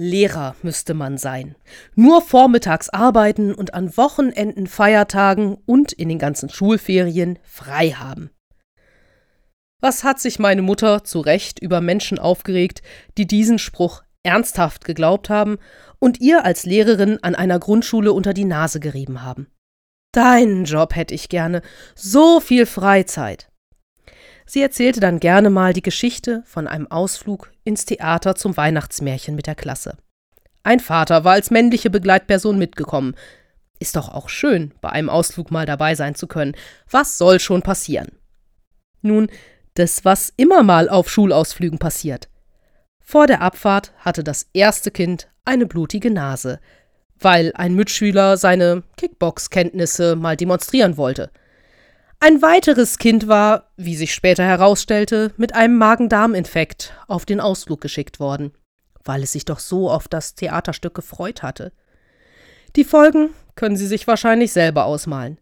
Lehrer müsste man sein. Nur vormittags arbeiten und an Wochenenden, Feiertagen und in den ganzen Schulferien frei haben. Was hat sich meine Mutter zu Recht über Menschen aufgeregt, die diesen Spruch ernsthaft geglaubt haben und ihr als Lehrerin an einer Grundschule unter die Nase gerieben haben. Deinen Job hätte ich gerne, so viel Freizeit. Sie erzählte dann gerne mal die Geschichte von einem Ausflug ins Theater zum Weihnachtsmärchen mit der Klasse. Ein Vater war als männliche Begleitperson mitgekommen. Ist doch auch schön, bei einem Ausflug mal dabei sein zu können. Was soll schon passieren? Nun, das, was immer mal auf Schulausflügen passiert. Vor der Abfahrt hatte das erste Kind eine blutige Nase, weil ein Mitschüler seine Kickbox-Kenntnisse mal demonstrieren wollte. Ein weiteres Kind war, wie sich später herausstellte, mit einem Magen-Darm-Infekt auf den Ausflug geschickt worden, weil es sich doch so auf das Theaterstück gefreut hatte. Die Folgen können Sie sich wahrscheinlich selber ausmalen.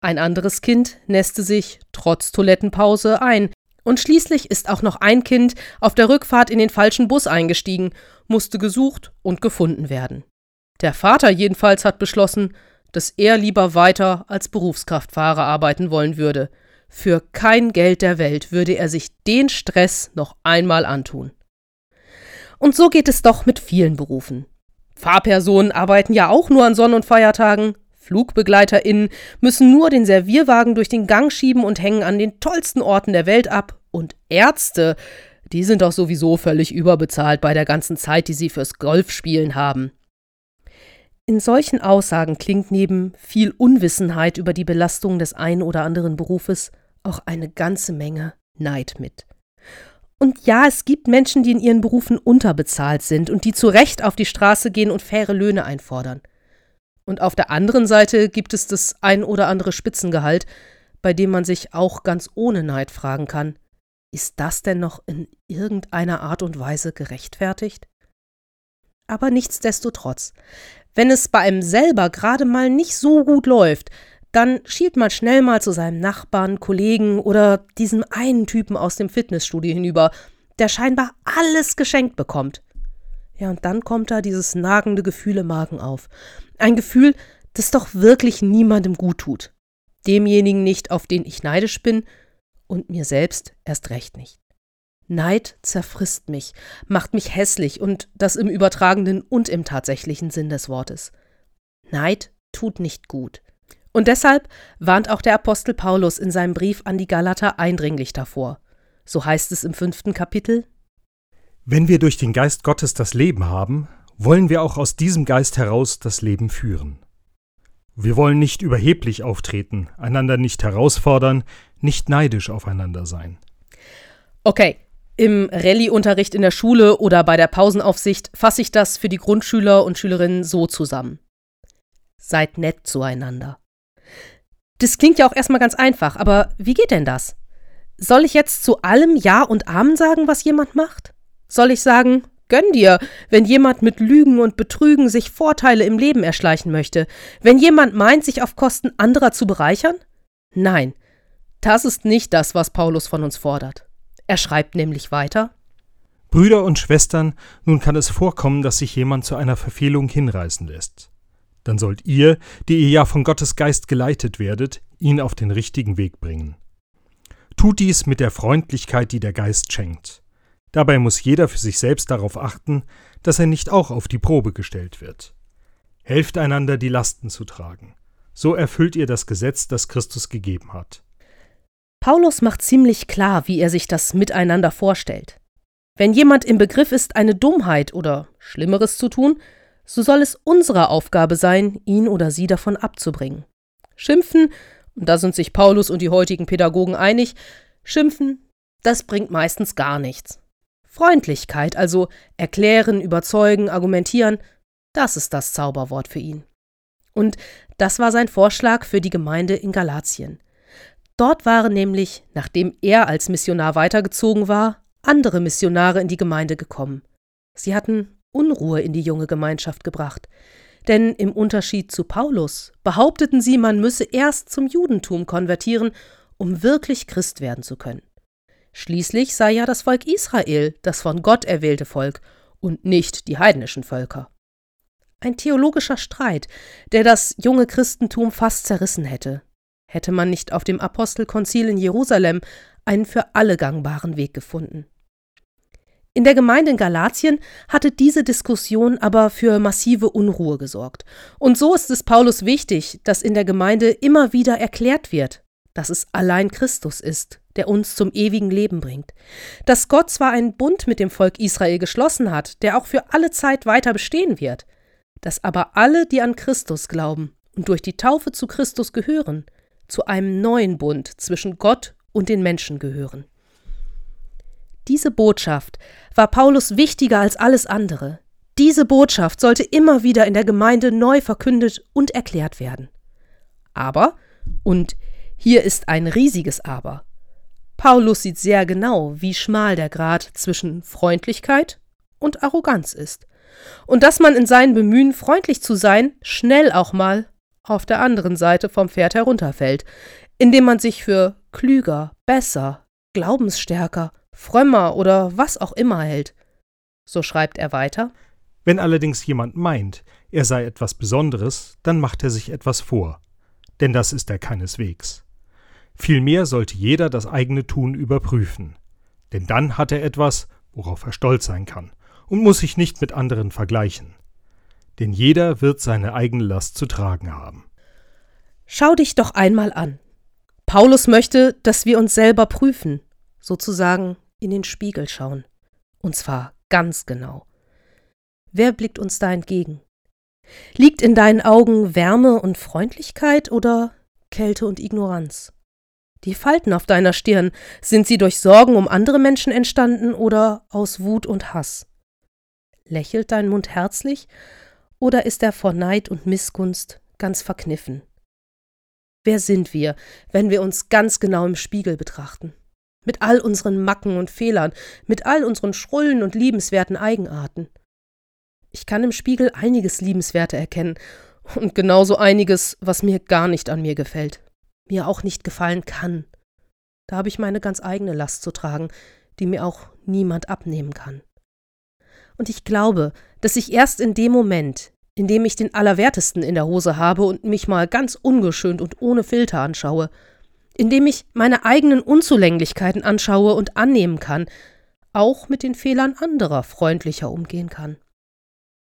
Ein anderes Kind nässte sich trotz Toilettenpause ein, und schließlich ist auch noch ein Kind auf der Rückfahrt in den falschen Bus eingestiegen, musste gesucht und gefunden werden. Der Vater jedenfalls hat beschlossen, dass er lieber weiter als Berufskraftfahrer arbeiten wollen würde. Für kein Geld der Welt würde er sich den Stress noch einmal antun. Und so geht es doch mit vielen Berufen. Fahrpersonen arbeiten ja auch nur an Sonn- und Feiertagen. FlugbegleiterInnen müssen nur den Servierwagen durch den Gang schieben und hängen an den tollsten Orten der Welt ab. Und Ärzte, die sind doch sowieso völlig überbezahlt bei der ganzen Zeit, die sie fürs Golfspielen haben. In solchen Aussagen klingt neben viel Unwissenheit über die Belastung des einen oder anderen Berufes auch eine ganze Menge Neid mit. Und ja, es gibt Menschen, die in ihren Berufen unterbezahlt sind und die zu Recht auf die Straße gehen und faire Löhne einfordern. Und auf der anderen Seite gibt es das ein oder andere Spitzengehalt, bei dem man sich auch ganz ohne Neid fragen kann, ist das denn noch in irgendeiner Art und Weise gerechtfertigt? Aber nichtsdestotrotz, wenn es bei einem selber gerade mal nicht so gut läuft, dann schielt man schnell mal zu seinem Nachbarn, Kollegen oder diesem einen Typen aus dem Fitnessstudio hinüber, der scheinbar alles geschenkt bekommt. Ja, und dann kommt da dieses nagende Gefühl im Magen auf. Ein Gefühl, das doch wirklich niemandem gut tut. Demjenigen nicht, auf den ich neidisch bin, und mir selbst erst recht nicht. Neid zerfrisst mich, macht mich hässlich und das im übertragenen und im tatsächlichen Sinn des Wortes. Neid tut nicht gut. Und deshalb warnt auch der Apostel Paulus in seinem Brief an die Galater eindringlich davor. So heißt es im fünften Kapitel Wenn wir durch den Geist Gottes das Leben haben, wollen wir auch aus diesem Geist heraus das Leben führen. Wir wollen nicht überheblich auftreten, einander nicht herausfordern, nicht neidisch aufeinander sein. Okay, im Rallye-Unterricht in der Schule oder bei der Pausenaufsicht fasse ich das für die Grundschüler und Schülerinnen so zusammen. Seid nett zueinander. Das klingt ja auch erstmal ganz einfach, aber wie geht denn das? Soll ich jetzt zu allem Ja und Amen sagen, was jemand macht? Soll ich sagen, gönn dir, wenn jemand mit Lügen und Betrügen sich Vorteile im Leben erschleichen möchte, wenn jemand meint, sich auf Kosten anderer zu bereichern? Nein, das ist nicht das, was Paulus von uns fordert. Er schreibt nämlich weiter Brüder und Schwestern, nun kann es vorkommen, dass sich jemand zu einer Verfehlung hinreißen lässt. Dann sollt ihr, die ihr ja von Gottes Geist geleitet werdet, ihn auf den richtigen Weg bringen. Tut dies mit der Freundlichkeit, die der Geist schenkt. Dabei muss jeder für sich selbst darauf achten, dass er nicht auch auf die Probe gestellt wird. Helft einander, die Lasten zu tragen. So erfüllt ihr das Gesetz, das Christus gegeben hat. Paulus macht ziemlich klar, wie er sich das Miteinander vorstellt. Wenn jemand im Begriff ist, eine Dummheit oder Schlimmeres zu tun, so soll es unsere Aufgabe sein, ihn oder sie davon abzubringen. Schimpfen, und da sind sich Paulus und die heutigen Pädagogen einig, schimpfen, das bringt meistens gar nichts. Freundlichkeit, also erklären, überzeugen, argumentieren, das ist das Zauberwort für ihn. Und das war sein Vorschlag für die Gemeinde in Galatien. Dort waren nämlich, nachdem er als Missionar weitergezogen war, andere Missionare in die Gemeinde gekommen. Sie hatten Unruhe in die junge Gemeinschaft gebracht. Denn im Unterschied zu Paulus behaupteten sie, man müsse erst zum Judentum konvertieren, um wirklich Christ werden zu können. Schließlich sei ja das Volk Israel das von Gott erwählte Volk, und nicht die heidnischen Völker. Ein theologischer Streit, der das junge Christentum fast zerrissen hätte, hätte man nicht auf dem Apostelkonzil in Jerusalem einen für alle gangbaren Weg gefunden. In der Gemeinde in Galatien hatte diese Diskussion aber für massive Unruhe gesorgt. Und so ist es Paulus wichtig, dass in der Gemeinde immer wieder erklärt wird, dass es allein Christus ist, der uns zum ewigen Leben bringt. Dass Gott zwar einen Bund mit dem Volk Israel geschlossen hat, der auch für alle Zeit weiter bestehen wird, dass aber alle, die an Christus glauben und durch die Taufe zu Christus gehören, zu einem neuen Bund zwischen Gott und den Menschen gehören. Diese Botschaft war Paulus wichtiger als alles andere. Diese Botschaft sollte immer wieder in der Gemeinde neu verkündet und erklärt werden. Aber, und hier ist ein riesiges Aber, Paulus sieht sehr genau, wie schmal der Grad zwischen Freundlichkeit und Arroganz ist, und dass man in seinen Bemühen, freundlich zu sein, schnell auch mal auf der anderen Seite vom Pferd herunterfällt, indem man sich für klüger, besser, glaubensstärker frömmer oder was auch immer hält. So schreibt er weiter. Wenn allerdings jemand meint, er sei etwas Besonderes, dann macht er sich etwas vor. Denn das ist er keineswegs. Vielmehr sollte jeder das eigene Tun überprüfen. Denn dann hat er etwas, worauf er stolz sein kann, und muss sich nicht mit anderen vergleichen. Denn jeder wird seine eigene Last zu tragen haben. Schau dich doch einmal an. Paulus möchte, dass wir uns selber prüfen, sozusagen in den Spiegel schauen. Und zwar ganz genau. Wer blickt uns da entgegen? Liegt in deinen Augen Wärme und Freundlichkeit oder Kälte und Ignoranz? Die Falten auf deiner Stirn, sind sie durch Sorgen um andere Menschen entstanden oder aus Wut und Hass? Lächelt dein Mund herzlich oder ist er vor Neid und Missgunst ganz verkniffen? Wer sind wir, wenn wir uns ganz genau im Spiegel betrachten? mit all unseren Macken und Fehlern, mit all unseren schrullen und liebenswerten Eigenarten. Ich kann im Spiegel einiges Liebenswerte erkennen und genauso einiges, was mir gar nicht an mir gefällt, mir auch nicht gefallen kann. Da habe ich meine ganz eigene Last zu tragen, die mir auch niemand abnehmen kann. Und ich glaube, dass ich erst in dem Moment, in dem ich den Allerwertesten in der Hose habe und mich mal ganz ungeschönt und ohne Filter anschaue, indem ich meine eigenen Unzulänglichkeiten anschaue und annehmen kann, auch mit den Fehlern anderer freundlicher umgehen kann.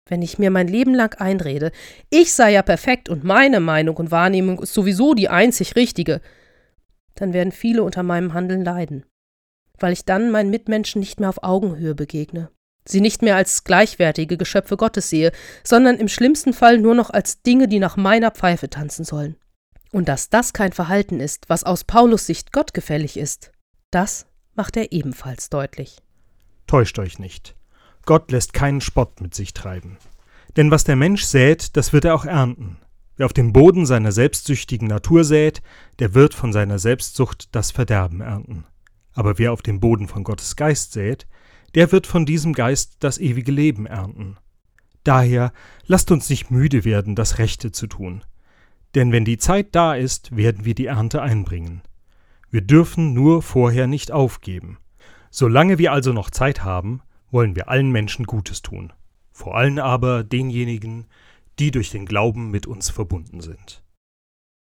Wenn ich mir mein Leben lang einrede, ich sei ja perfekt und meine Meinung und Wahrnehmung ist sowieso die einzig richtige, dann werden viele unter meinem Handeln leiden, weil ich dann meinen Mitmenschen nicht mehr auf Augenhöhe begegne, sie nicht mehr als gleichwertige Geschöpfe Gottes sehe, sondern im schlimmsten Fall nur noch als Dinge, die nach meiner Pfeife tanzen sollen. Und dass das kein Verhalten ist, was aus Paulus Sicht gottgefällig ist, das macht er ebenfalls deutlich. Täuscht euch nicht. Gott lässt keinen Spott mit sich treiben. Denn was der Mensch sät, das wird er auch ernten. Wer auf dem Boden seiner selbstsüchtigen Natur sät, der wird von seiner Selbstsucht das Verderben ernten. Aber wer auf dem Boden von Gottes Geist sät, der wird von diesem Geist das ewige Leben ernten. Daher lasst uns nicht müde werden, das Rechte zu tun. Denn wenn die Zeit da ist, werden wir die Ernte einbringen. Wir dürfen nur vorher nicht aufgeben. Solange wir also noch Zeit haben, wollen wir allen Menschen Gutes tun, vor allem aber denjenigen, die durch den Glauben mit uns verbunden sind.